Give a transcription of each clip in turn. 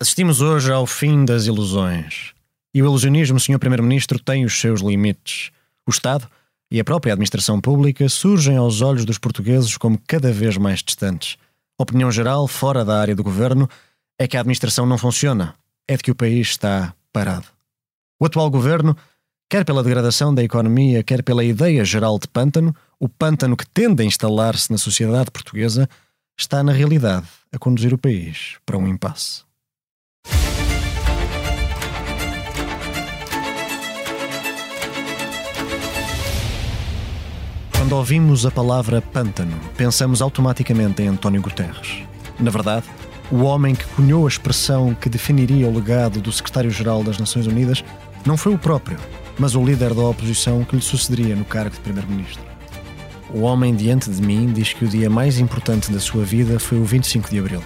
Assistimos hoje ao fim das ilusões. E o ilusionismo, Sr. Primeiro-Ministro, tem os seus limites. O Estado e a própria administração pública surgem aos olhos dos portugueses como cada vez mais distantes. A opinião geral, fora da área do governo, é que a administração não funciona, é de que o país está parado. O atual governo, quer pela degradação da economia, quer pela ideia geral de pântano, o pântano que tende a instalar-se na sociedade portuguesa, está na realidade a conduzir o país para um impasse. Quando ouvimos a palavra pântano, pensamos automaticamente em António Guterres. Na verdade, o homem que cunhou a expressão que definiria o legado do secretário-geral das Nações Unidas não foi o próprio, mas o líder da oposição que lhe sucederia no cargo de primeiro-ministro. O homem diante de mim diz que o dia mais importante da sua vida foi o 25 de abril.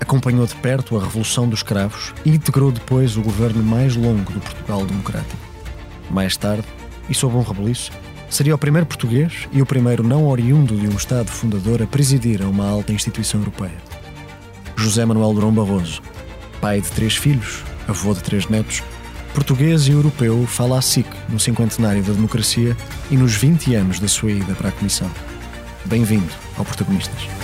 Acompanhou de perto a Revolução dos Cravos e integrou depois o governo mais longo do Portugal Democrático. Mais tarde, e sob um rebuliço, seria o primeiro português e o primeiro não oriundo de um Estado fundador a presidir a uma alta instituição europeia. José Manuel Durão Barroso, pai de três filhos, avô de três netos, português e europeu, fala a SIC no cinquentenário da democracia e nos 20 anos da sua ida para a Comissão. Bem-vindo ao Protagonistas.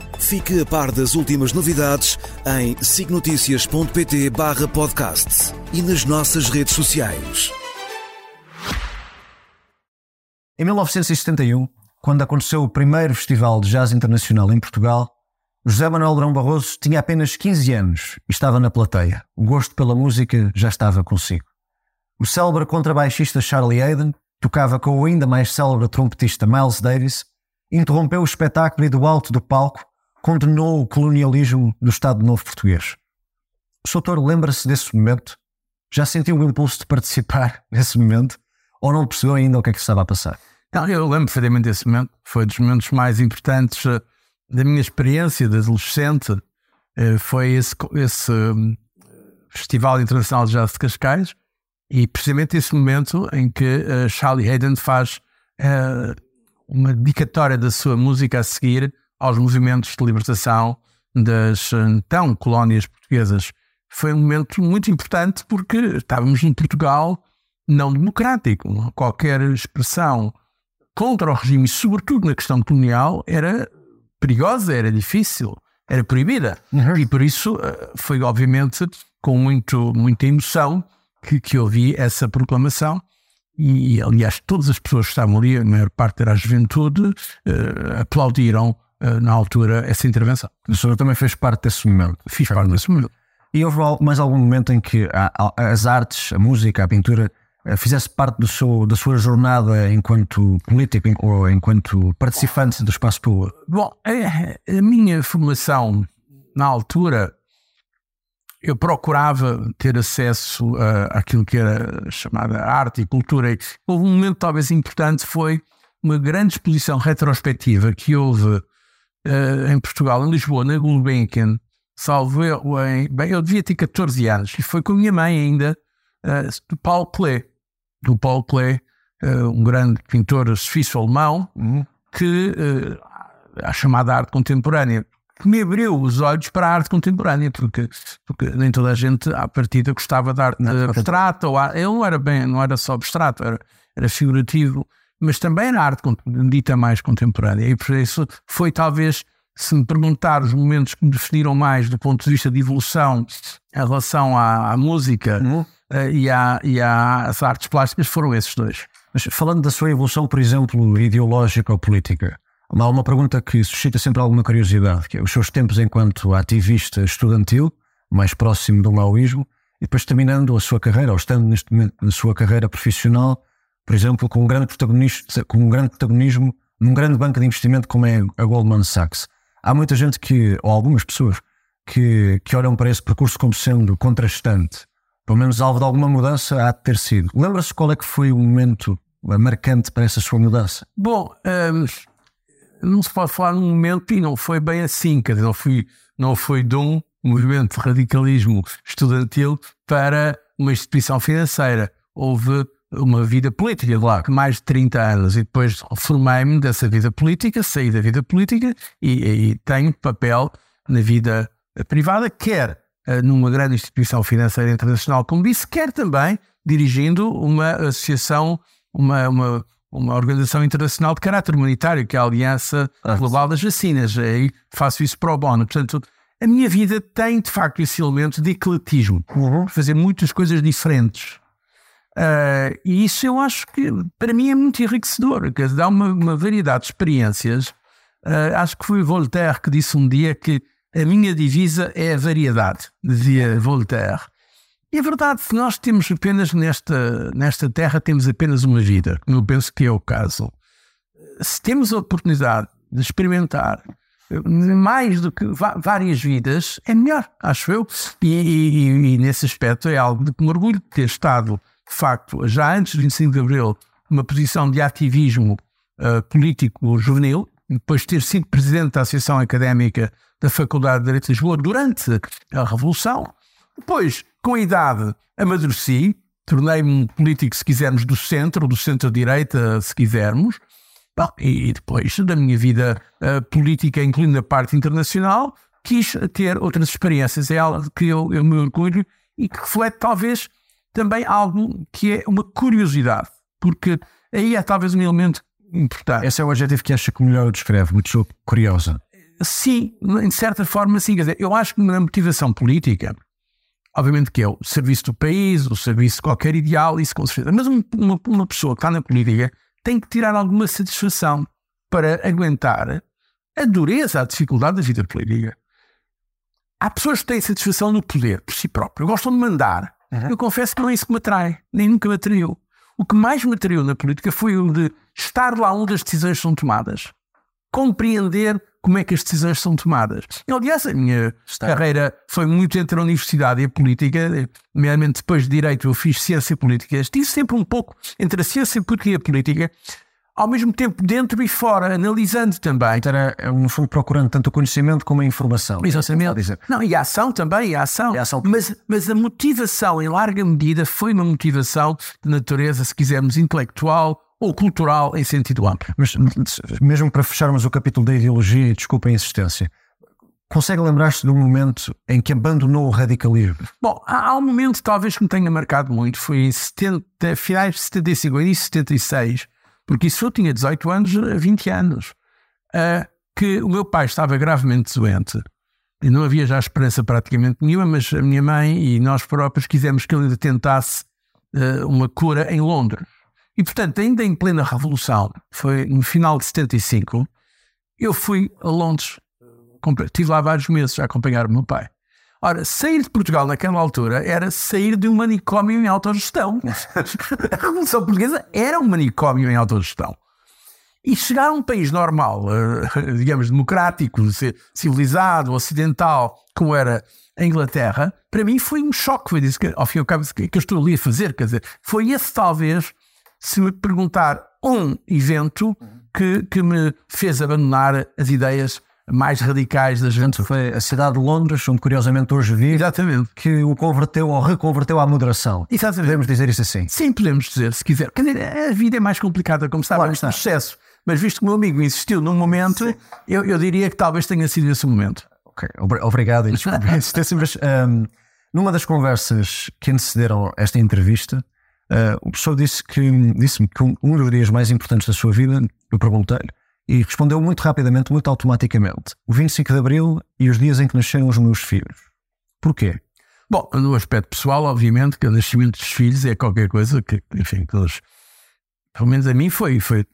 Fique a par das últimas novidades em signoticias.pt podcast e nas nossas redes sociais. Em 1971, quando aconteceu o primeiro Festival de Jazz Internacional em Portugal, José Manuel Drão Barroso tinha apenas 15 anos e estava na plateia. O gosto pela música já estava consigo. O célebre contrabaixista Charlie Hayden tocava com o ainda mais célebre trompetista Miles Davis, interrompeu o espetáculo e do alto do palco condenou o colonialismo do Estado Novo Português. O Soutor lembra-se desse momento? Já sentiu o impulso de participar nesse momento? Ou não percebeu ainda o que é que estava a passar? Não, eu lembro perfeitamente desse momento. Foi dos momentos mais importantes uh, da minha experiência de adolescente. Uh, foi esse, esse um, Festival Internacional de Jazz de Cascais e precisamente esse momento em que uh, Charlie Hayden faz uma dedicatória da sua música a seguir aos movimentos de libertação das então colónias portuguesas. Foi um momento muito importante porque estávamos em Portugal não democrático. Qualquer expressão contra o regime, sobretudo na questão colonial, era perigosa, era difícil, era proibida. Uhum. E por isso eh, foi, obviamente, com muito, muita emoção que, que ouvi essa proclamação. E, aliás, todas as pessoas que estavam ali, a maior parte era a juventude, uh, aplaudiram eh, na altura, essa intervenção. O senhor também fez parte desse momento. Fiz parte desse momento. E houve mais algum momento em que as artes, a música, a pintura, eh, fizesse parte do seu, da sua jornada enquanto político ou enquanto participante do espaço público? Bom, a, a minha formação na altura, eu procurava ter acesso àquilo que era chamada arte e cultura. Houve um momento talvez importante, foi uma grande exposição retrospectiva que houve uh, em Portugal, em Lisboa, na Gulbenkian, salvo eu, em, bem, eu devia ter 14 anos, e foi com a minha mãe ainda, uh, do Paulo Klee, do Paulo Klee, uh, um grande pintor suíço-alemão, uhum. que a chamada arte contemporânea, que me abriu os olhos para a arte contemporânea, porque, porque nem toda a gente, à partida, gostava de arte abstrata, ou ele não era bem, não era só abstrato, era, era figurativo, mas também na arte dita mais contemporânea. E por isso foi talvez, se me perguntar os momentos que me definiram mais do ponto de vista de evolução em relação à, à música uhum. uh, e, à, e às artes plásticas, foram esses dois. Mas falando da sua evolução, por exemplo, ideológica ou política, há uma pergunta que suscita sempre alguma curiosidade, que é os seus tempos enquanto ativista estudantil, mais próximo do maoísmo, e depois terminando a sua carreira, ou estando neste momento na sua carreira profissional, por exemplo, com um grande protagonismo, com um grande protagonismo num grande banco de investimento como é a Goldman Sachs. Há muita gente que, ou algumas pessoas, que, que olham para esse percurso como sendo contrastante Pelo menos alvo de alguma mudança há de ter sido. Lembra-se qual é que foi o momento marcante para essa sua mudança? Bom, hum, não se pode falar num momento e não foi bem assim, quer dizer, não, fui, não foi de um movimento de radicalismo estudantil para uma instituição financeira. Houve uma vida política de lá, mais de 30 anos, e depois formei-me dessa vida política, saí da vida política e, e tenho papel na vida privada, quer uh, numa grande instituição financeira internacional, como disse, quer também dirigindo uma associação, uma, uma, uma organização internacional de caráter humanitário, que é a Aliança ah, Global das Vacinas. Aí faço isso pro bono. Portanto, a minha vida tem de facto esse elemento de ecletismo, uhum. fazer muitas coisas diferentes. Uh, e isso eu acho que para mim é muito enriquecedor, que dá uma, uma variedade de experiências. Uh, acho que foi Voltaire que disse um dia que a minha divisa é a variedade, dizia Voltaire. E é verdade, se nós temos apenas nesta, nesta terra, temos apenas uma vida, eu penso que é o caso. Se temos a oportunidade de experimentar mais do que várias vidas, é melhor, acho eu. E, e, e, nesse aspecto é algo de que me orgulho de ter estado de facto, já antes de 25 de Abril, uma posição de ativismo uh, político juvenil, depois de ter sido presidente da Associação Académica da Faculdade de Direito de Lisboa durante a Revolução. Depois, com a idade, amadureci, tornei-me um político, se quisermos, do centro, do centro-direita, se quisermos. Bom, e depois da minha vida uh, política, incluindo a parte internacional, quis ter outras experiências. É algo que eu, eu me orgulho e que reflete, talvez, também algo que é uma curiosidade, porque aí é talvez um elemento importante. Esse é o adjetivo que acha que melhor descreve, muito curiosa. Sim, em certa forma, sim. Quer dizer, eu acho que na motivação política, obviamente que é o serviço do país, o serviço de qualquer ideal, isso com certeza. Mas uma, uma pessoa que está na política tem que tirar alguma satisfação para aguentar a dureza, a dificuldade da vida política. Há pessoas que têm satisfação no poder por si próprio, gostam de mandar, Uhum. Eu confesso que não é isso que me atrai, nem nunca me atraiu. O que mais me atraiu na política foi o de estar lá onde as decisões são tomadas. Compreender como é que as decisões são tomadas. E, aliás, a minha Está. carreira foi muito entre a universidade e a política, nomeadamente depois de Direito eu fiz Ciência Política. Estive sempre um pouco entre a ciência política e a política, ao mesmo tempo dentro e fora, analisando também. Então era, é, no fundo, procurando tanto o conhecimento como a informação. Exatamente. Não, e a ação também, a ação. A ação. Mas, mas a motivação, em larga medida, foi uma motivação de natureza, se quisermos, intelectual ou cultural em sentido amplo. Mas mesmo para fecharmos o capítulo da ideologia, desculpa a insistência, Consegue lembrar-se de um momento em que abandonou o radicalismo? Bom, há, um momento talvez que me tenha marcado muito, foi em 70, finais de 75, início de 76, porque isso eu tinha 18 anos, 20 anos, uh, que o meu pai estava gravemente doente e não havia já esperança praticamente nenhuma, mas a minha mãe e nós próprios quisemos que ele tentasse uh, uma cura em Londres. E portanto, ainda em plena Revolução, foi no final de 75, eu fui a Londres, estive lá vários meses a acompanhar o meu pai. Ora, sair de Portugal naquela altura era sair de um manicômio em autogestão. a Revolução Portuguesa era um manicômio em autogestão. E chegar a um país normal, eh, digamos, democrático, civilizado, ocidental, como era a Inglaterra, para mim foi um choque. Foi que, ao fim e ao cabo, que eu estou ali a fazer. Quer dizer, foi esse, talvez, se me perguntar um evento que, que me fez abandonar as ideias mais radicais da gente. Foi a cidade de Londres, onde curiosamente hoje vive, Exatamente. que o converteu ou reconverteu à moderação. Exatamente. Podemos dizer isso assim? Sim, podemos dizer, se quiser. Quer dizer, a vida é mais complicada, como sabe, claro, está. sucesso. Mas visto que o meu amigo insistiu num momento, eu, eu, diria que talvez tenha sido esse momento. Ok, obrigado e desculpe a insistência, mas um, numa das conversas que antecederam esta entrevista, uh, o professor disse que disse-me que um, um dos dias mais importantes da sua vida, eu perguntei-lhe, e respondeu muito rapidamente, muito automaticamente: o 25 de Abril e os dias em que nasceram os meus filhos. Porquê? Bom, no aspecto pessoal, obviamente, que o nascimento dos filhos é qualquer coisa que, enfim, que eles, pelo menos a mim foi, foi,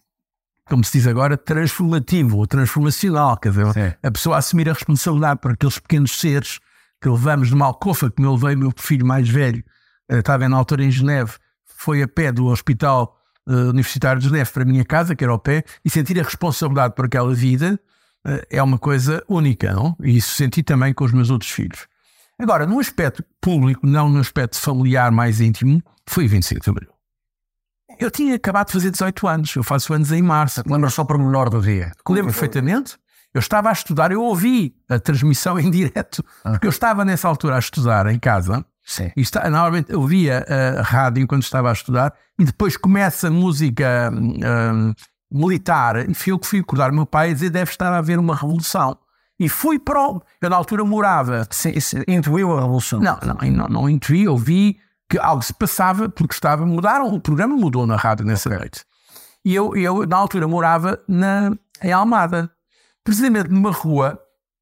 como se diz agora, transformativo ou transformacional. Quer dizer, Sim. a pessoa assumir a responsabilidade por aqueles pequenos seres que levamos de uma alcofa, que me levei meu filho mais velho, eh, estava na altura em Geneve, foi a pé do hospital uh, Universitário de Geneve para a minha casa, que era ao pé, e sentir a responsabilidade por aquela vida uh, é uma coisa única, não? E isso senti também com os meus outros filhos. Agora, no aspecto público, não no aspecto familiar mais íntimo, foi 25 de Abril. Eu tinha acabado de fazer 18 anos, eu faço anos em março. Lembra só por menor do dia? Lembro perfeitamente. Eu estava a estudar, eu ouvi a transmissão em direto, ah. porque eu estava nessa altura a estudar em casa. Sim. E está, normalmente eu via a rádio enquanto estava a estudar e depois começa a música um, militar e fui eu que fui acordar o meu pai a dizer deve estar a haver uma revolução. E fui para o... Eu na altura morava... Sim, sim, intuiu a revolução? Não, não, não, não intuí, eu vi que algo se passava porque estava... Mudaram, o programa mudou na rádio nessa noite. E eu, eu, na altura, morava na, em Almada. Precisamente numa rua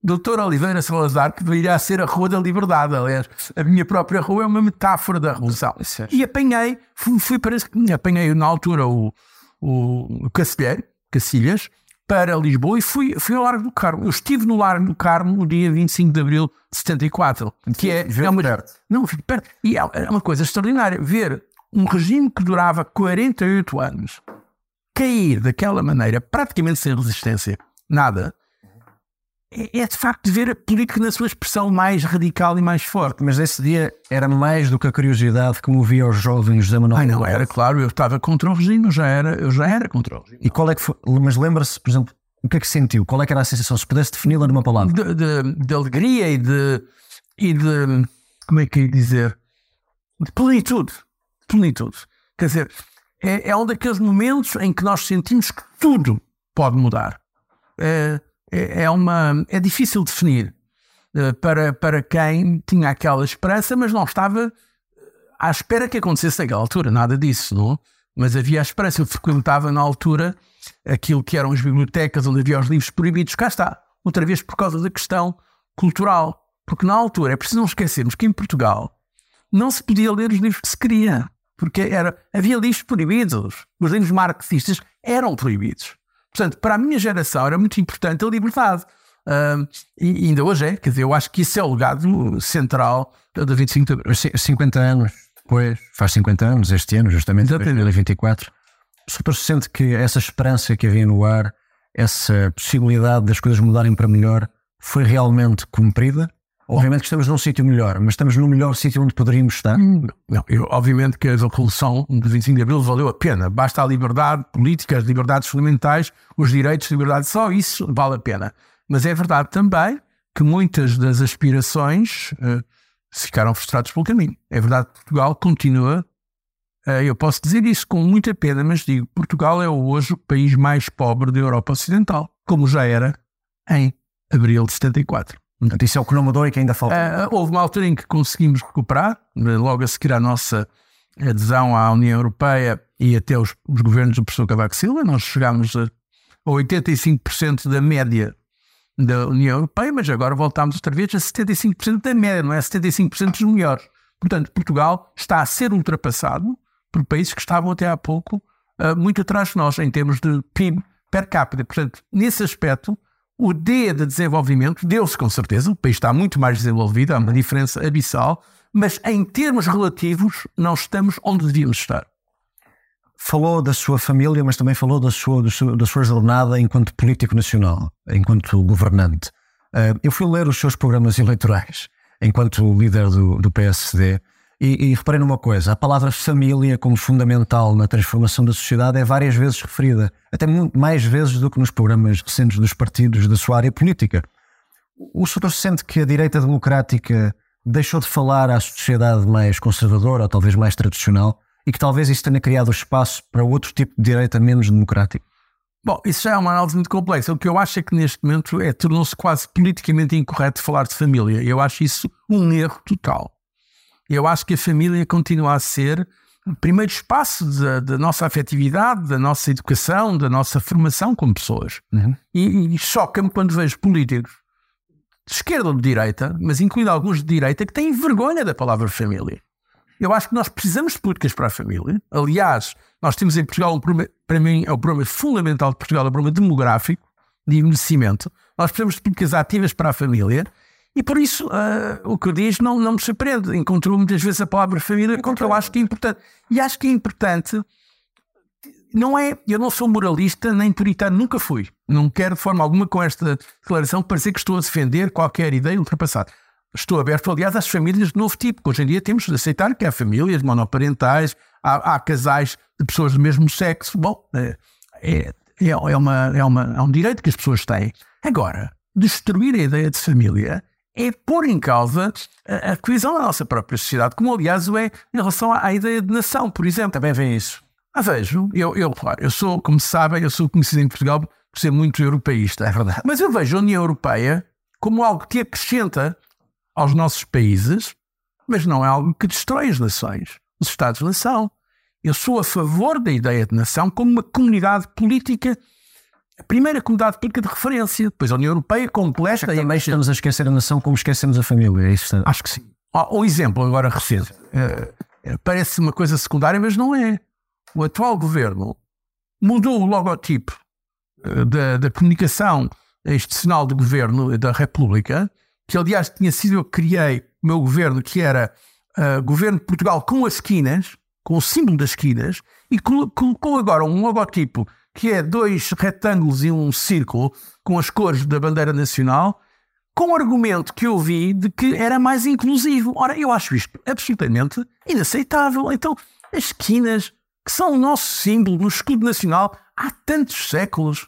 Doutor Oliveira Salazar, que viria a ser a Rua da Liberdade. Aliás, a minha própria rua é uma metáfora da Revolução. E apanhei, fui, fui para. Apanhei na altura o, o Cacilheiro, Cacilhas, para Lisboa e fui, fui ao Largo do Carmo. Eu estive no Largo do Carmo no dia 25 de abril de 74. Que é, é uma, perto. Não, fico perto. E é, é uma coisa extraordinária ver um regime que durava 48 anos cair daquela maneira, praticamente sem resistência, nada é, de facto ver a política na sua expressão mais radical e mais forte. Mas esse dia era mais do que a curiosidade que movia os jovens José Manuel. Ai, não, era claro, eu estava contra o regime, eu já era, eu já era contra o regime. E qual é que foi, mas lembra-se, por exemplo, o que é que sentiu? Qual é que era a sensação? Se pudesse defini-la numa palavra. De, de, de, alegria e de, e de, como é que ia dizer? De plenitude. Plenitude. Quer dizer, é, é um daqueles momentos em que nós sentimos que tudo pode mudar. É, é, é, uma, é difícil definir uh, para, para quem tinha aquela esperança, mas não estava à espera que acontecesse naquela altura, nada disso, não? Mas havia a esperança. Eu frequentava na altura aquilo que eram as bibliotecas onde havia os livros proibidos. Cá está, outra vez por causa da questão cultural. Porque na altura, é preciso não esquecermos que em Portugal não se podia ler os livros que se queria. Porque era, havia livros proibidos. Os livros marxistas eram proibidos. Portanto, para a minha geração era muito importante a liberdade. E ainda hoje é, quer dizer, eu acho que isso é o legado central da 25 de abril. 50 anos depois, faz 50 anos este ano, justamente, em 2024. Super se sente que essa esperança que havia no ar, essa possibilidade das coisas mudarem para melhor, foi realmente cumprida? Obviamente que estamos num sítio melhor, mas estamos no melhor sítio onde poderíamos estar? Hum, não, eu, obviamente que a Revolução de 25 de Abril valeu a pena. Basta a liberdade política, as liberdades fundamentais, os direitos, liberdade, só isso vale a pena. Mas é verdade também que muitas das aspirações uh, ficaram frustradas pelo caminho. É verdade que Portugal continua, uh, eu posso dizer isso com muita pena, mas digo, Portugal é hoje o país mais pobre da Europa Ocidental, como já era em abril de 74. Portanto, isso é o que não mudou e que ainda falta. Uh, houve uma altura em que conseguimos recuperar, logo a seguir à nossa adesão à União Europeia e até os, os governos do professor Cavaco Silva, nós chegámos a, a 85% da média da União Europeia, mas agora voltámos outra vez a 75% da média, não é 75% dos melhores. Portanto, Portugal está a ser ultrapassado por países que estavam até há pouco uh, muito atrás de nós em termos de PIB per capita. Portanto, nesse aspecto, o D de desenvolvimento deu-se com certeza, o país está muito mais desenvolvido, há uma diferença abissal, mas em termos relativos não estamos onde devíamos estar. Falou da sua família, mas também falou da sua, da sua jornada enquanto político nacional, enquanto governante. Eh, eu fui ler os seus programas eleitorais enquanto líder do, do PSD e, e reparei numa coisa: a palavra família, como fundamental na transformação da sociedade, é várias vezes referida, até muito mais vezes do que nos programas recentes dos partidos da sua área política. O senhor sente que a direita democrática deixou de falar à sociedade mais conservadora, ou talvez mais tradicional, e que talvez isso tenha criado espaço para outro tipo de direita menos democrático? Bom, isso já é uma análise muito complexa. O que eu acho é que neste momento é tornou-se quase politicamente incorreto falar de família. Eu acho isso um erro total. Eu acho que a família continua a ser o primeiro espaço da, da nossa afetividade, da nossa educação, da nossa formação como pessoas. Uhum. E, e choca-me quando vejo políticos de esquerda ou de direita, mas incluindo alguns de direita, que têm vergonha da palavra família. Eu acho que nós precisamos de políticas para a família. Aliás, nós temos em Portugal um problema, para mim, é o problema fundamental de Portugal, é o problema demográfico, de envelhecimento. Nós precisamos de políticas ativas para a família e por isso, uh, o que eu diz não, não me surpreende. Encontrou muitas vezes a palavra família, que eu acho que é importante. E acho que é importante. Não é, eu não sou moralista nem puritano, nunca fui. Não quero de forma alguma com esta declaração parecer que estou a defender qualquer ideia ultrapassada. estou aberto, aliás, às famílias de novo tipo, que hoje em dia temos de aceitar que há famílias monoparentais, há, há casais de pessoas do mesmo sexo. Bom, é, é, é, uma, é, uma, é um direito que as pessoas têm. Agora, destruir a ideia de família é pôr em causa a, a coesão da nossa própria sociedade, como aliás o é em relação à, à ideia de nação, por exemplo. Também vem isso. Ah, vejo, eu, eu, eu sou, como sabem, eu sou conhecido em Portugal por ser muito europeísta. É verdade. Mas eu vejo a União Europeia como algo que acrescenta aos nossos países, mas não é algo que destrói as nações, os Estados-nação. Eu sou a favor da ideia de nação como uma comunidade política, a primeira comunidade política de referência. Depois a União Europeia completa. e também estamos a esquecer a nação como esquecemos a família. É isso? Acho que sim. Um exemplo agora recente. Uh, parece uma coisa secundária, mas não é. O atual governo mudou o logotipo uh, da, da comunicação institucional do governo da República, que aliás tinha sido eu que criei o meu governo, que era uh, governo de Portugal com as esquinas, com o símbolo das esquinas, e colocou agora um logotipo que é dois retângulos e um círculo com as cores da bandeira nacional, com o argumento que eu vi de que era mais inclusivo. Ora, eu acho isto absolutamente inaceitável. Então, as esquinas, que são o nosso símbolo no escudo nacional há tantos séculos,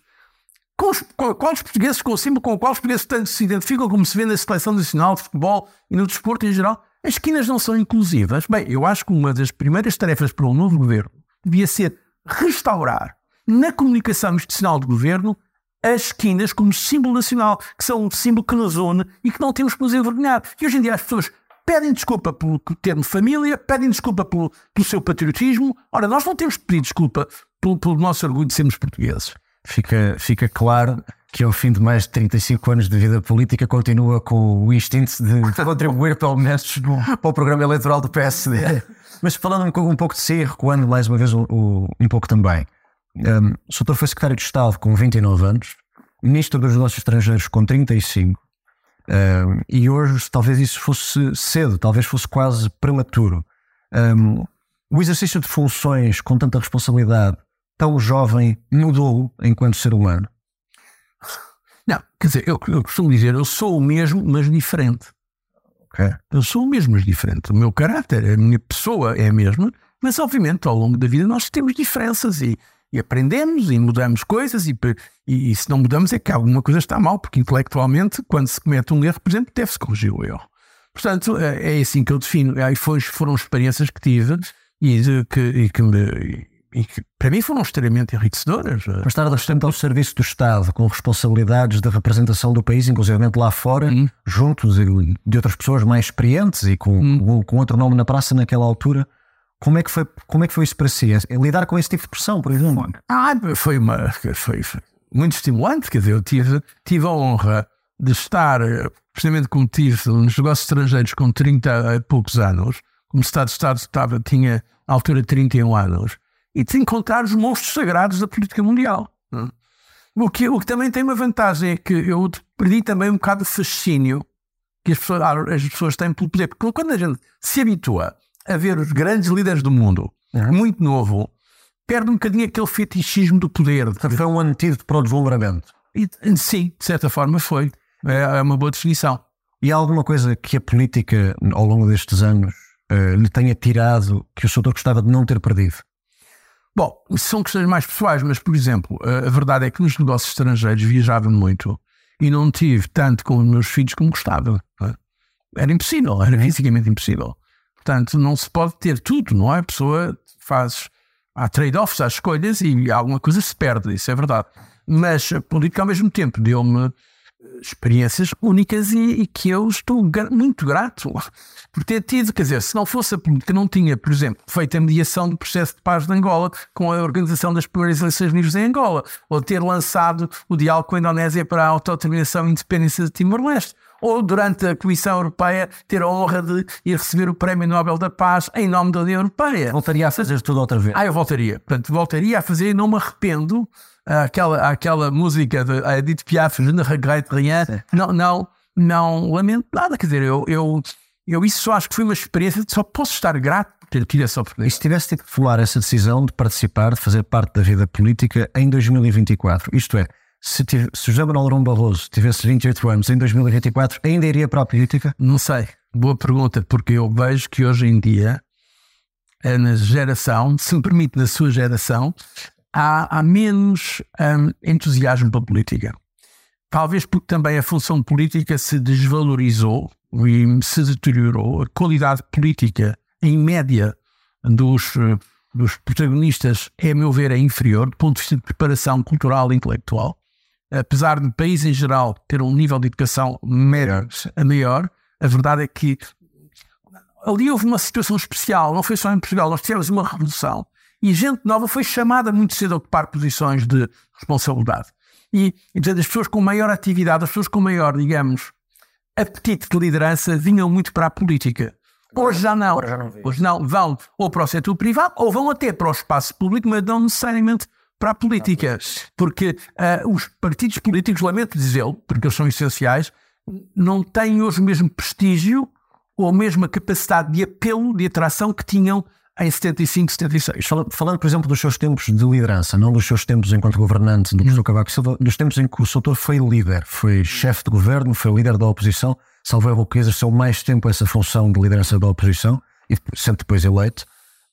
com os, com, com os portugueses, com o símbolo com o qual os portugueses tanto se identificam, como se vê na seleção nacional de futebol e no desporto em geral, as esquinas não são inclusivas. Bem, eu acho que uma das primeiras tarefas para um novo governo devia ser restaurar na comunicação institucional do governo as esquinas como símbolo nacional, que são um símbolo que nos une e que não temos que nos envergonhar. E hoje em dia as pessoas pedem desculpa pelo termo família, pedem desculpa pelo, pelo seu patriotismo. Ora, nós não temos que pedir desculpa pelo, pelo nosso orgulho de sermos portugueses fica, fica claro que ao fim de mais de 35 anos de vida política continua com o instinto de, contribuir pelo menos para o programa eleitoral do PSD. Mas falando um, um pouco de si, recuando mais uma vez o, um pouco também. Um, o Soutor foi secretário de Estado com 29 anos, ministro dos Negócios Estrangeiros com 35, um, e hoje talvez isso fosse cedo, talvez fosse quase prematuro. Um, o exercício de funções com tanta responsabilidade tão jovem mudou enquanto ser humano? Não, quer dizer, eu, eu costumo dizer, eu sou o mesmo, mas diferente. Okay. Eu sou o mesmo, mas diferente. O meu caráter, a minha pessoa é a mesma, mas obviamente ao longo da vida nós temos diferenças e, e aprendemos e mudamos coisas e, e, e, se não mudamos é que alguma coisa está mal, porque intelectualmente, quando se comete um erro, por exemplo, deve-se corrigir o erro. Portanto, é, é assim que eu defino. Aí foram experiências que tive e que, e que me e que para mim foram extremamente enriquecedoras. Mas estar bastante ao serviço do Estado, com responsabilidades de representação do país, inclusive lá fora, hum. juntos de outras pessoas mais experientes e com, hum. com outro nome na praça naquela altura. Como é que foi, como é que foi isso para si? É lidar com esse tipo de pressão, por exemplo? Ah, foi, uma, foi, foi muito estimulante. Quer dizer, eu tive, tive a honra de estar, precisamente como tive nos negócios estrangeiros com 30 e poucos anos, como Estado de Estado estava, tinha à altura 31 anos, e de encontrar os monstros sagrados da política mundial. É? O que, o que também tem uma vantagem é que eu perdi também um bocado o fascínio que as pessoas, as pessoas têm pelo poder. Porque quando a gente se habitua a ver os grandes líderes do mundo, uhum. muito novo, perde um bocadinho aquele fetichismo do poder. Foi um antídoto para o deslumbramento. E, sim, de certa forma foi. É, é, uma boa definição. E há alguma coisa que a política, ao longo destes anos, uh, lhe tenha tirado que o senhor gostava de não ter perdido? Bom, são questões mais pessoais, mas, por exemplo, a verdade é que nos negócios estrangeiros viajava muito e não tive tanto com os meus filhos como gostava. É? Era impossível, era fisicamente impossível. Portanto, não se pode ter tudo, não é? A pessoa faz. Há trade-offs, há escolhas e alguma coisa se perde, isso é verdade. Mas a política, ao mesmo tempo, deu-me experiências únicas e, e, que eu estou muito grato por ter tido. Quer dizer, se não fosse a política, não tinha, por exemplo, feito a mediação do processo de paz de Angola com a organização das primeiras eleições livres em Angola, ou ter lançado o diálogo com a Indonésia para a autodeterminação e independência de Timor-Leste. Ou durante a Comissão Europeia ter a honra de ir receber o Prémio Nobel da Paz em nome da União Europeia. Voltaria a fazer tudo outra vez. Ah, eu voltaria. Portanto, voltaria a fazer e não me arrependo aquela, aquela música de Edith Piaf, Je ne regrette rien, não, não, não lamento nada. Quer dizer, eu, eu, eu isso só acho que foi uma experiência, só posso estar grato por ter tido essa oportunidade. E se tivesse tido que falar essa decisão de participar, de fazer parte da vida política em 2024, isto é, se, tive, se José Manuel Barroso tivesse 28 anos em 2024, ainda iria para a política? Não sei. Boa pergunta, porque eu vejo que hoje em dia, eh, na geração, se me permite, na sua geração, há, há menos um, entusiasmo para a política. Talvez porque também a função política se desvalorizou e se deteriorou. A qualidade política, em média, dos, dos protagonistas, é, a meu ver, é inferior do ponto de vista de preparação cultural e intelectual. Apesar de país em geral ter um nível de educação maior, maior a verdade é que ali houve uma situação especial, não foi só em Portugal, nós tivemos uma revolução e gente nova foi chamada muito cedo a ocupar posições de responsabilidade. E, e portanto, as pessoas com maior atividade, as pessoas com maior, digamos, apetite de liderança vinham muito para a política. Hoje já não. Hoje, já não Hoje não. Vão ou para o setor privado ou vão até para o espaço público, mas não necessariamente para a política. Porque uh, os partidos políticos, lamento dizê-lo, porque eles são essenciais, não têm hoje o mesmo prestígio ou a mesma capacidade de apelo, de atração que tinham em 75, 76. Falando, por exemplo, dos seus tempos de liderança, não dos seus tempos enquanto governante do professor Cavaco Silva, dos tempos em que o Soutor foi líder, foi chefe de governo, foi líder da oposição, salvo erro que exerceu mais tempo essa função de liderança da oposição, e sendo depois eleito.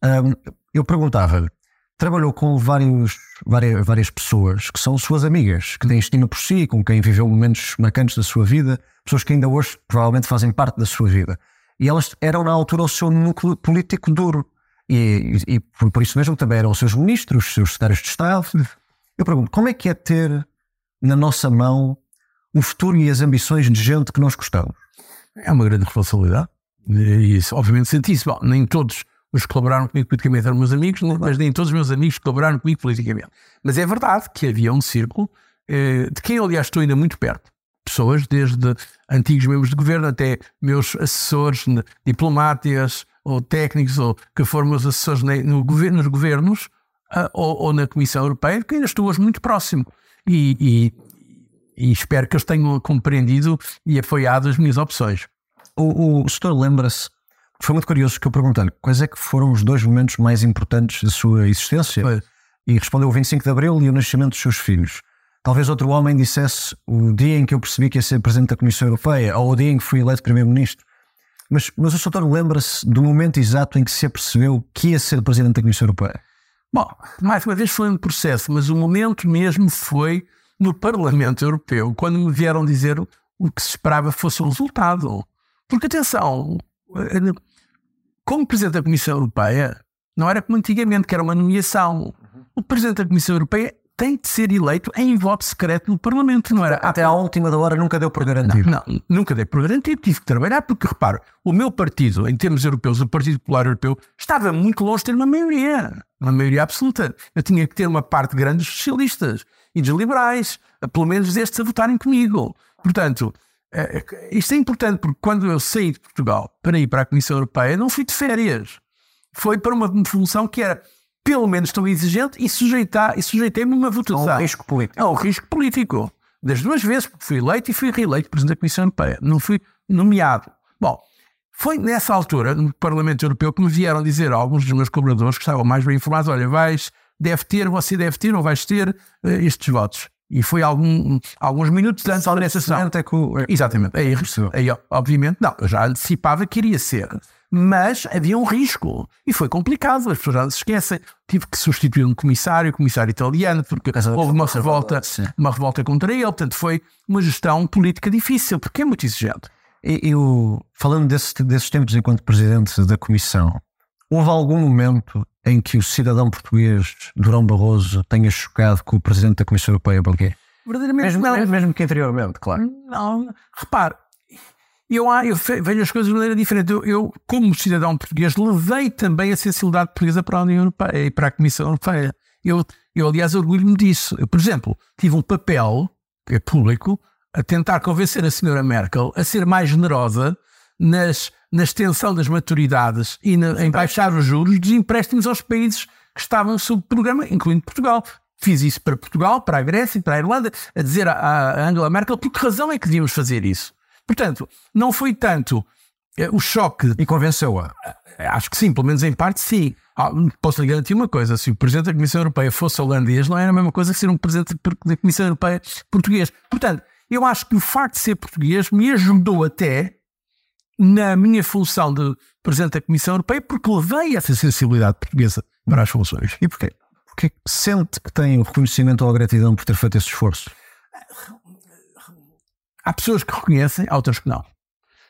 Um, eu perguntava trabalhou com vários, várias, várias pessoas que são suas amigas, que têm estima por si, com quem viveu momentos marcantes da sua vida, pessoas que ainda hoje provavelmente fazem parte da sua vida. E elas eram na altura o seu núcleo político duro. E, e, e, por isso mesmo também eram os seus ministros, os seus secretários de Estado. Eu pergunto, como é que é ter na nossa mão o futuro e as ambições de gente que nós gostamos? É uma grande responsabilidade. E obviamente, senti isso. Nem todos os que colaboraram comigo politicamente eram meus amigos, mas nem todos os meus amigos colaboraram comigo politicamente. Mas é verdade que havia um círculo eh, de quem, aliás, estou ainda muito perto. Pessoas desde antigos membros de governo até meus assessores diplomáticos, ou técnicos ou que foram meus assessores no governo, nos governos uh, ou, ou, na Comissão Europeia, que ainda estou hoje muito próximo. E, e, e espero que eles tenham compreendido e apoiado as minhas opções. O, o senhor lembra-se, foi muito curioso que eu perguntei-lhe quais é que foram os dois momentos mais importantes da sua existência? Foi. E respondeu o 25 de Abril e o nascimento dos seus filhos. Talvez outro homem dissesse o dia em que eu percebi que ia ser presidente da Comissão Europeia ou o dia em que fui eleito primeiro-ministro. Mas, mas o Sr. lembra-se do momento exato em que se apercebeu que ia ser presidente da Comissão Europeia? Bom, mais uma vez foi um processo, mas o momento mesmo foi no Parlamento Europeu, quando me vieram dizer o que se esperava fosse o resultado. Porque, atenção, como Presidente da Comissão Europeia, não era como antigamente, que era uma nomeação. O Presidente da Comissão Europeia tem de ser eleito em voto secreto no Parlamento, não era? Até à última da hora nunca deu por garantido. Não, não, nunca deu por garantido, tive que trabalhar, porque reparo, o meu partido, em termos europeus, o Partido Popular Europeu, estava muito longe de ter uma maioria, uma maioria absoluta. Eu tinha que ter uma parte grande dos socialistas e dos liberais, pelo menos destes a votarem comigo. Portanto, é, é, isto é importante, porque quando eu saí de Portugal para ir para a Comissão Europeia, não fui de férias. Foi para uma função que era pelo menos tão exigente e, sujeitar, e sujeitei-me a uma votação. A um risco político. A um risco político. Das duas vezes, porque fui eleito e fui reeleito Presidente da Comissão Europeia. Não fui nomeado. Bom, foi nessa altura, no Parlamento Europeu, que me vieram dizer alguns dos meus colaboradores que estavam mais bem informados: olha, vais, deve ter, você deve ter ou vais ter uh, estes votos. E foi algum, alguns minutos antes dessa sessão. Até que o... Exatamente. Aí, aí, obviamente, não, eu já antecipava que iria ser mas havia um risco e foi complicado, as pessoas já se esquecem. Tive que substituir um comissário, um comissário italiano, porque houve uma revolta, uma revolta contra ele, portanto foi uma gestão política difícil, porque é muito exigente. Eu, falando desse, desses tempos enquanto presidente da comissão, houve algum momento em que o cidadão português Durão Barroso tenha chocado com o presidente da Comissão Europeia, Banquet? Verdadeiramente mesmo, não. Mesmo que anteriormente, claro. Não, repare, eu, eu vejo as coisas de maneira diferente. Eu, eu, como cidadão português, levei também a sensibilidade portuguesa para a União Europeia e para a Comissão Europeia. Eu, eu aliás, orgulho-me disso. Eu, por exemplo, tive um papel, que é público, a tentar convencer a senhora Merkel a ser mais generosa nas, na extensão das maturidades e na, em baixar os juros dos empréstimos aos países que estavam sob programa, incluindo Portugal. Fiz isso para Portugal, para a Grécia e para a Irlanda, a dizer à Angela Merkel por que razão é que devíamos fazer isso. Portanto, não foi tanto eh, o choque. E convenceu-a? Acho que sim, pelo menos em parte sim. Ah, posso lhe garantir uma coisa: se o Presidente da Comissão Europeia fosse holandês, não era a mesma coisa que ser um Presidente da Comissão Europeia português. Portanto, eu acho que o facto de ser português me ajudou até na minha função de Presidente da Comissão Europeia, porque levei essa sensibilidade portuguesa para as funções. E porquê? Porque sente que tem o reconhecimento ou a gratidão por ter feito esse esforço? Há pessoas que reconhecem, há outras que não.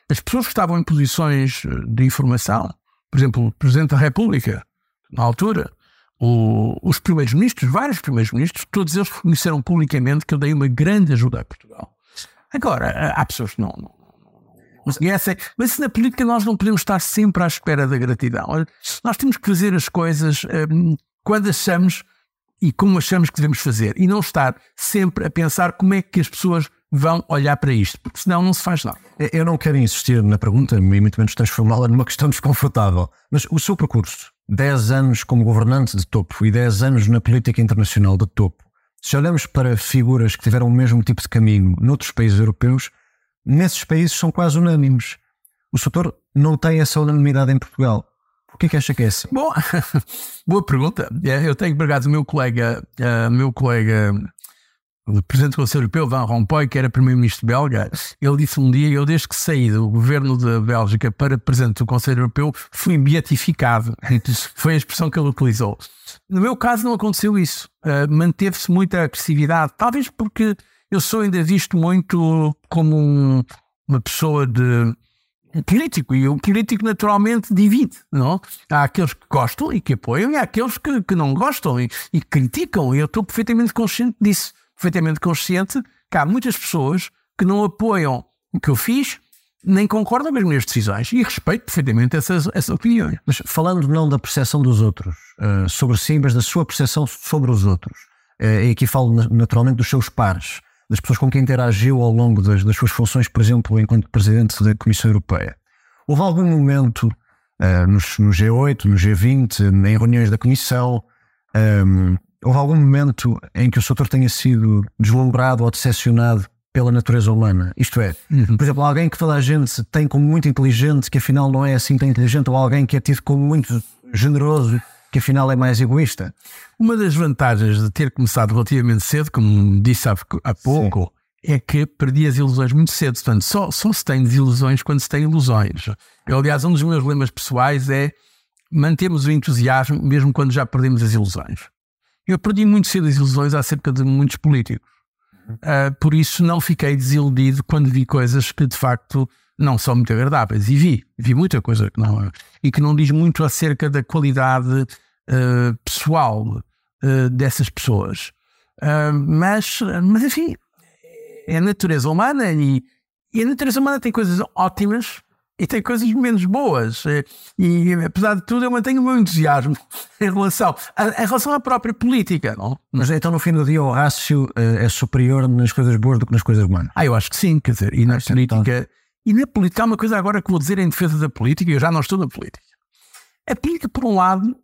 As pessoas que estavam em posições de informação, por exemplo, o Presidente da República, na altura, o, os primeiros ministros, vários primeiros ministros, todos eles reconheceram publicamente que eu dei uma grande ajuda a Portugal. Agora, há pessoas que não, não, mas na política nós não podemos estar sempre à espera da gratidão. Nós temos que fazer as coisas hum, quando achamos e como achamos que devemos fazer e não estar sempre a pensar como é que as pessoas vão olhar para isto, porque senão não se faz nada. Eu não quero insistir na pergunta, e muito menos transformá-la numa questão desconfortável, mas o seu percurso, 10 anos como governante de topo e 10 anos na política internacional de topo, se olhamos para figuras que tiveram o mesmo tipo de caminho noutros países europeus, nesses países são quase unânimes. O setor não tem essa unanimidade em Portugal. Por que, é que acha que é assim? Bom, boa pergunta. É, eu tenho, por acaso, o meu colega, uh, meu colega o presidente do Conselho Europeu, Van Rompuy, que era primeiro-ministro belga, ele disse um dia: Eu, desde que saí do governo da Bélgica para presidente do Conselho Europeu, fui beatificado. Foi a expressão que ele utilizou. No meu caso, não aconteceu isso. Uh, Manteve-se muita agressividade, talvez porque eu sou ainda visto muito como um, uma pessoa de político e o político naturalmente divide, não? Há aqueles que gostam e que apoiam e há aqueles que, que não gostam e, e criticam e eu estou perfeitamente consciente disso perfeitamente consciente que há muitas pessoas que não apoiam o que eu fiz, nem concordam com as minhas decisões e respeito perfeitamente essas, essas opiniões. Mas falando não da percepção dos outros uh, sobre si, mas da sua percepção sobre os outros, uh, e aqui falo naturalmente dos seus pares, das pessoas com quem interagiu ao longo das, das suas funções, por exemplo, enquanto Presidente da Comissão Europeia. Houve algum momento uh, no, no, G8, no G20, em reuniões da Comissão, um, Houve algum momento em que o Soutor tenha sido deslumbrado ou decepcionado pela natureza humana? Isto é, uhum. por exemplo, alguém que toda a gente tem como muito inteligente, que afinal não é assim tão inteligente, ou alguém que é tido como muito generoso, que afinal é mais egoísta? Uma das vantagens de ter começado relativamente cedo, como disse há, há pouco, Sim. é que perdi as ilusões muito cedo. Portanto, só, só se tem desilusões quando se tem ilusões. Eu, aliás, um dos meus lemas pessoais é mantermos o entusiasmo mesmo quando já perdemos as ilusões. Eu perdi muito cedo as ilusões acerca de muitos políticos. Uh, por isso não fiquei desiludido quando vi coisas que de facto não são muito agradáveis. E vi, vi muita coisa que não e que não diz muito acerca da qualidade uh, pessoal uh, dessas pessoas. mas, mas enfim, é a natureza humana e, e a natureza humana tem coisas ótimas e tem coisas menos boas. Eh, e, apesar de tudo, eu mantenho o meu entusiasmo em relação, a, em relação à própria política. Não? Mas então, no fim do dia, o rácio é superior nas coisas boas do que nas coisas más? Ah, eu acho que sim, quer dizer, e na ah, política. Então... E na política, há uma coisa agora que vou dizer em defesa da política, e eu já não estou na política. A política, por um lado,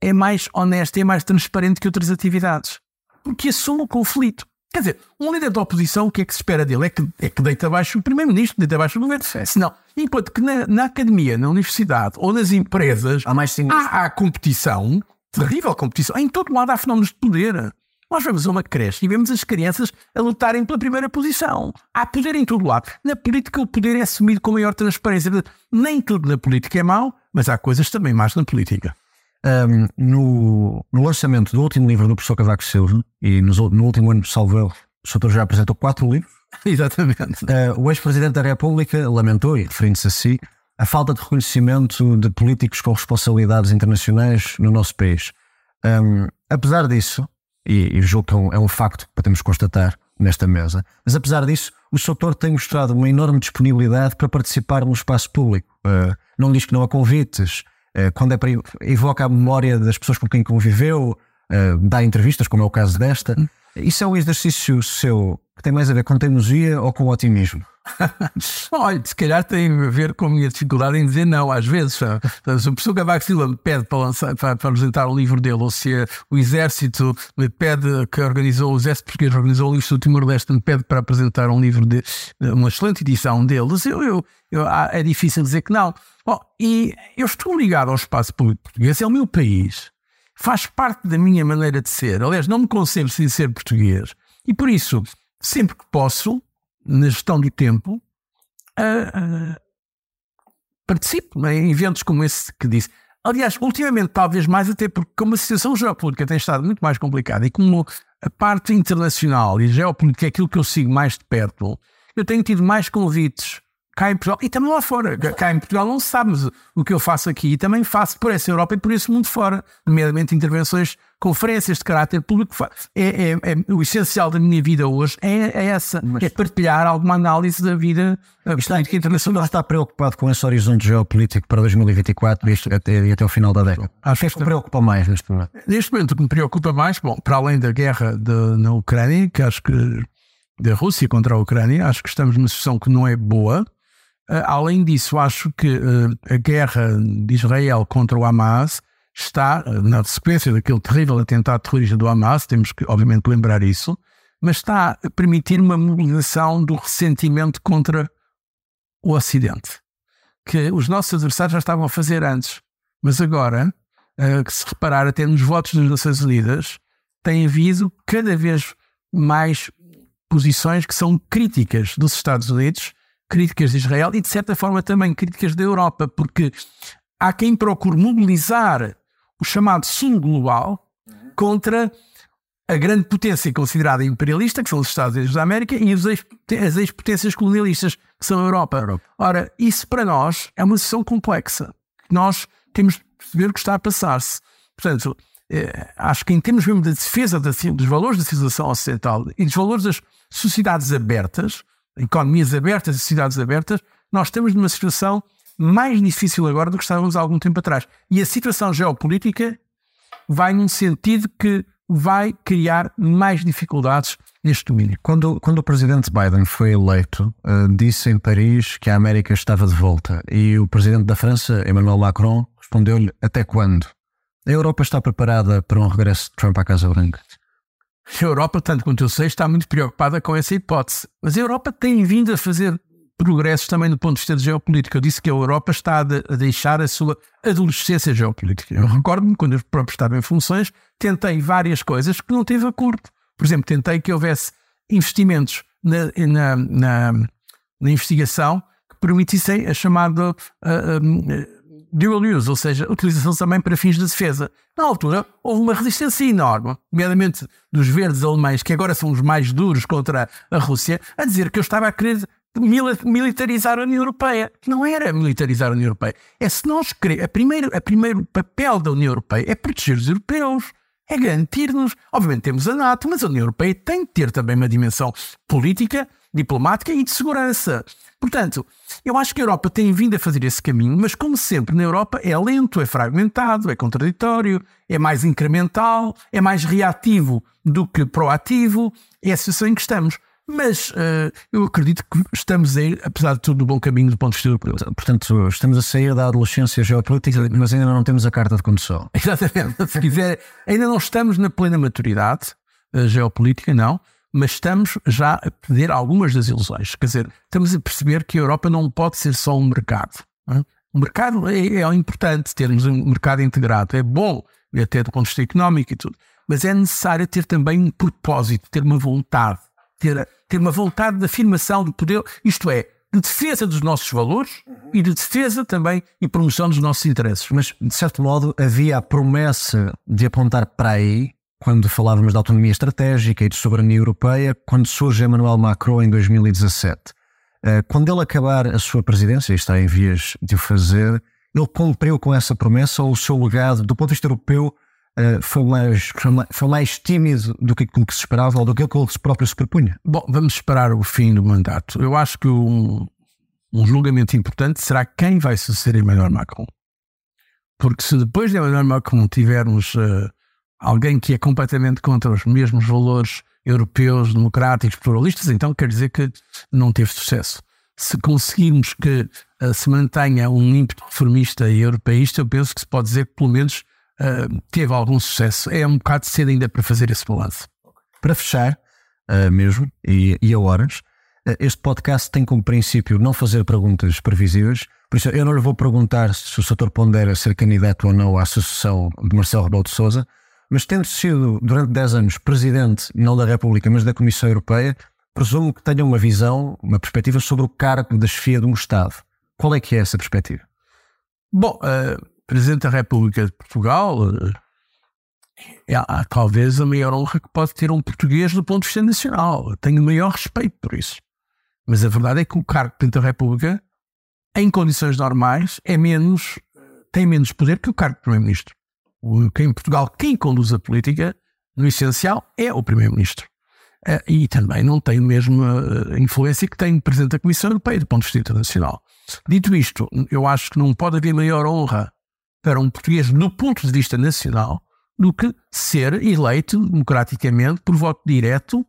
é mais honesta e é mais transparente que outras atividades, porque assume o conflito. Quer dizer, um líder da oposição, o que é que se espera dele? É que, é que deita abaixo o primeiro-ministro, deita abaixo o governo. Senão, enquanto que na, na, academia, na universidade ou nas empresas há, mais há, há competição, terrível competição, em todo lado há fenómenos de poder. Nós vamos a uma creche e vemos as crianças a lutarem pela primeira posição. Há poder em todo lado. Na política, o poder é assumido com maior transparência. Nem tudo na política é mau, mas há coisas também más na política. Um, no, no, lançamento do último livro do professor Cavaco Silva, e no, no último ano, salvo o doutor já apresentou quatro livros. Exatamente. Uh, o ex-presidente da República lamentou, e referindo-se a si, a falta de reconhecimento de políticos com responsabilidades internacionais no nosso país. Um, apesar disso, e, e julgo que é um, é um, facto que podemos constatar nesta mesa, mas apesar disso, o Soutor tem mostrado uma enorme disponibilidade para participar no espaço público. Uh, não diz que não há convites, quando é para evoca a memória das pessoas com quem conviveu, eh, dá entrevistas, como é o caso desta. Isso é um exercício seu que tem mais a ver com teimosia ou com otimismo? Olha, se calhar tem a ver com a minha dificuldade em dizer não, às vezes. Se a pessoa Cavaco Silva me pede para, lançar, para apresentar o livro dele, ou se o Exército me pede, que organizou, o Exército Português organizou o livro do Timor-Leste, me pede para apresentar um livro de uma excelente edição deles, eu, eu, eu é difícil dizer que não. Bom, e eu estou ligado ao espaço público português, é o meu país, faz parte da minha maneira de ser. Aliás, não me concebo sem ser português. E por isso, sempre que posso, na gestão do tempo, uh, uh, participo em eventos como esse que disse. Aliás, ultimamente, talvez mais até porque, como a situação geopolítica tem estado muito mais complicada e como a parte internacional e geopolítica é aquilo que eu sigo mais de perto, eu tenho tido mais convites cá em Portugal e também lá fora. Cá em Portugal não se sabe o que eu faço aqui e também faço por essa Europa e por esse mundo fora, nomeadamente intervenções, conferências de caráter público. É, é, é o essencial da minha vida hoje é, é essa, Mas, é partilhar alguma análise da vida política internacional. Está preocupado com esse horizonte geopolítico para 2024 e até, até o final da década? Acho que é que me preocupa mais neste momento? Neste momento o que me preocupa mais, bom, para além da guerra de, na Ucrânia, que acho que da Rússia contra a Ucrânia, acho que estamos numa situação que não é boa, Uh, além disso, acho que uh, a guerra de Israel contra o Hamas está, uh, na sequência daquele terrível atentado terrorista do Hamas, temos que, obviamente, lembrar isso, mas está a permitir uma mobilização do ressentimento contra o Ocidente, que os nossos adversários já estavam a fazer antes. Mas agora, que se reparar até nos votos das Nações Unidas, tem havido cada vez mais posições que são críticas dos Estados Unidos críticas de Israel e, de certa forma, também críticas da Europa, porque há quem procure mobilizar o chamado Sul Global contra a grande potência considerada imperialista, que são os Estados Unidos da América, e as ex-potências colonialistas, que são a Europa. Europa. Ora, isso para nós é uma situação complexa. Nós temos de perceber o que está a passar-se. Portanto, eh, acho que em termos mesmo da defesa dos valores da civilização ocidental e dos valores das sociedades abertas, economias abertas e cidades abertas, nós estamos numa situação mais difícil agora do que estávamos há algum tempo atrás. E a situação geopolítica vai num sentido que vai criar mais dificuldades neste domínio. Quando, quando o presidente Biden foi eleito, uh, disse em Paris que a América estava de volta e o presidente da França, Emmanuel Macron, respondeu-lhe até quando? A Europa está preparada para um regresso de Trump à Casa Branca? A Europa, tanto quanto eu sei, está muito preocupada com essa hipótese. Mas a Europa tem vindo a fazer progressos também do ponto de vista de geopolítica. Eu disse que a Europa está a deixar a sua adolescência geopolítica. Eu recordo-me, quando eu próprio estava em funções, tentei várias coisas que não teve acordo. Por exemplo, tentei que houvesse investimentos na, na, na, na investigação que permitissem a chamada. Uh, uh, dual use, ou seja, utilização também para fins de defesa. Na altura, houve uma resistência enorme, nomeadamente dos verdes alemães, que agora são os mais duros contra a Rússia, a dizer que eu estava a querer militarizar a União Europeia. Não era militarizar a União Europeia. É se nós queremos. A primeiro, a primeiro papel da União Europeia é proteger os europeus. É garantir-nos. Obviamente temos a NATO, mas a União Europeia tem que ter também uma dimensão política diplomática e de segurança. Portanto, eu acho que a Europa tem vindo a fazer esse caminho, mas como sempre na Europa é lento, é fragmentado, é contraditório, é mais incremental, é mais reativo do que proativo. É a situação em que estamos. Mas uh, eu acredito que estamos a ir, apesar de tudo, no bom caminho do ponto de vista europeu. Portanto, estamos a sair da adolescência geopolítica, mas ainda não temos a carta de condução. Exatamente. Se quiser, ainda não estamos na plena maturidade uh, geopolítica, não mas estamos já a perder algumas das ilusões. Quer dizer, estamos a perceber que a Europa não pode ser só um mercado. É? O mercado é, é importante termos um mercado integrado, é bom, até do ponto de vista económico e tudo, mas é necessário ter também um propósito, ter uma vontade, ter, ter uma vontade de afirmação do poder, isto é, de defesa dos nossos valores e de defesa também e promoção dos nossos interesses. Mas, de certo modo, havia a promessa de apontar para aí quando falávamos de autonomia estratégica e de soberania europeia, quando surge Emmanuel Macron em 2017. Eh, quando ele acabar a sua presidência, e está em vias de o fazer, ele cumpriu com essa promessa ou o seu legado, do ponto de vista europeu, eh, foi mais, foi mais tímido do que aquilo que se esperava ou do que ele próprio se propunha? Bom, vamos esperar o fim do mandato. Eu acho que um, um julgamento importante será quem vai suceder Emmanuel Macron. Porque se depois de Emmanuel Macron tivermos uh, alguém que é completamente contra os mesmos valores europeus, democráticos, pluralistas, então quer dizer que não teve sucesso. se conseguirmos que uh, se mantenha um ímpeto reformista e europeísta, eu penso que se pode dizer que pelo menos uh, teve algum sucesso. É um bocado cedo ainda para fazer esse balanço. Para fechar, uh, mesmo, e, e a horas, este podcast tem como princípio não fazer perguntas previsíveis, por isso eu não lhe vou perguntar se o Sr. pondera ser candidato ou não à sucessão de Marcelo Rebelo de Sousa, mas tendo sido durante 10 anos presidente, não da República, mas da Comissão Europeia, presumo que tenha uma visão, uma perspectiva sobre o cargo da chefia de um Estado. Qual é que é essa perspectiva? Bom, uh, Presidente da República de Portugal uh, é, é, talvez a maior honra que pode ter um português do ponto de vista nacional. Tenho o maior respeito por isso. Mas a verdade é que o cargo de Presidente da República, em condições normais, é menos, tem menos poder que o cargo de Primeiro-Ministro. Em Portugal, quem conduz a política, no essencial, é o Primeiro-Ministro. Eh, e também não tem a mesma eh, influência que tem o Presidente da Comissão Europeia do ponto de vista internacional. Dito isto, eu acho que não pode haver maior honra para um português do ponto de vista nacional do que ser eleito democraticamente por voto direto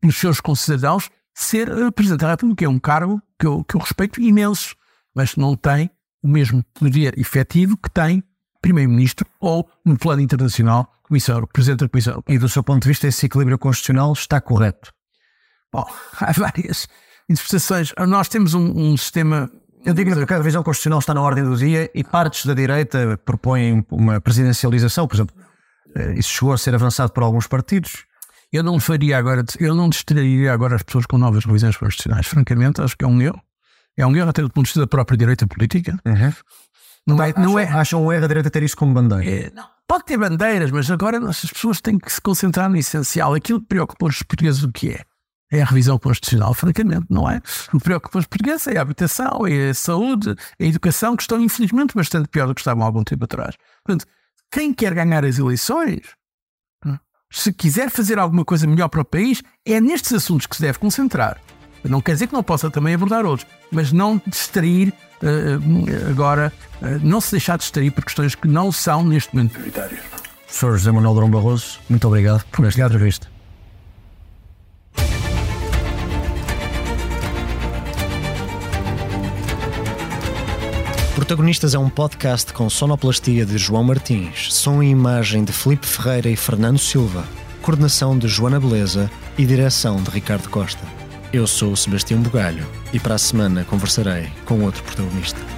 pelos seus concidadãos ser Presidente da República. É um cargo que eu, que eu respeito imenso, mas não tem o mesmo poder efetivo que tem Primeiro-Ministro ou, no plano internacional, Comissão, Presidente da Comissão. E do seu ponto de vista, esse equilíbrio constitucional está correto? Bom, há várias interpretações. Nós temos um, um sistema. Eu digo que a revisão constitucional está na ordem do dia e partes da direita propõem uma presidencialização, por exemplo. Eh, isso chegou a ser avançado por alguns partidos. Eu não faria agora, eu não distrairia agora as pessoas com novas revisões constitucionais. Francamente, acho que é um erro. É um erro até do ponto de vista da própria direita política. Uhum. Não, é, não é. Acham um erro a direita ter isso como bandeira? É, não. Pode ter bandeiras, mas agora as pessoas têm que se concentrar no essencial. Aquilo que preocupa os portugueses o que é? É a revisão constitucional, francamente, não é? O que preocupa os portugueses é a habitação, é a saúde, é a educação, que estão infelizmente bastante pior do que estavam há algum tempo atrás. Portanto, quem quer ganhar as eleições, se quiser fazer alguma coisa melhor para o país, é nestes assuntos que se deve concentrar. Não quer dizer que não possa também abordar outros, mas não distrair uh, agora, uh, não se deixar distrair por questões que não são neste momento prioritárias. Sr. José Manuel Durão Barroso, muito obrigado por esta entrevista. Protagonistas é um podcast com sonoplastia de João Martins, som e imagem de Felipe Ferreira e Fernando Silva, coordenação de Joana Beleza e direção de Ricardo Costa. Eu sou o Sebastião Bugalho e para a semana conversarei com outro protagonista.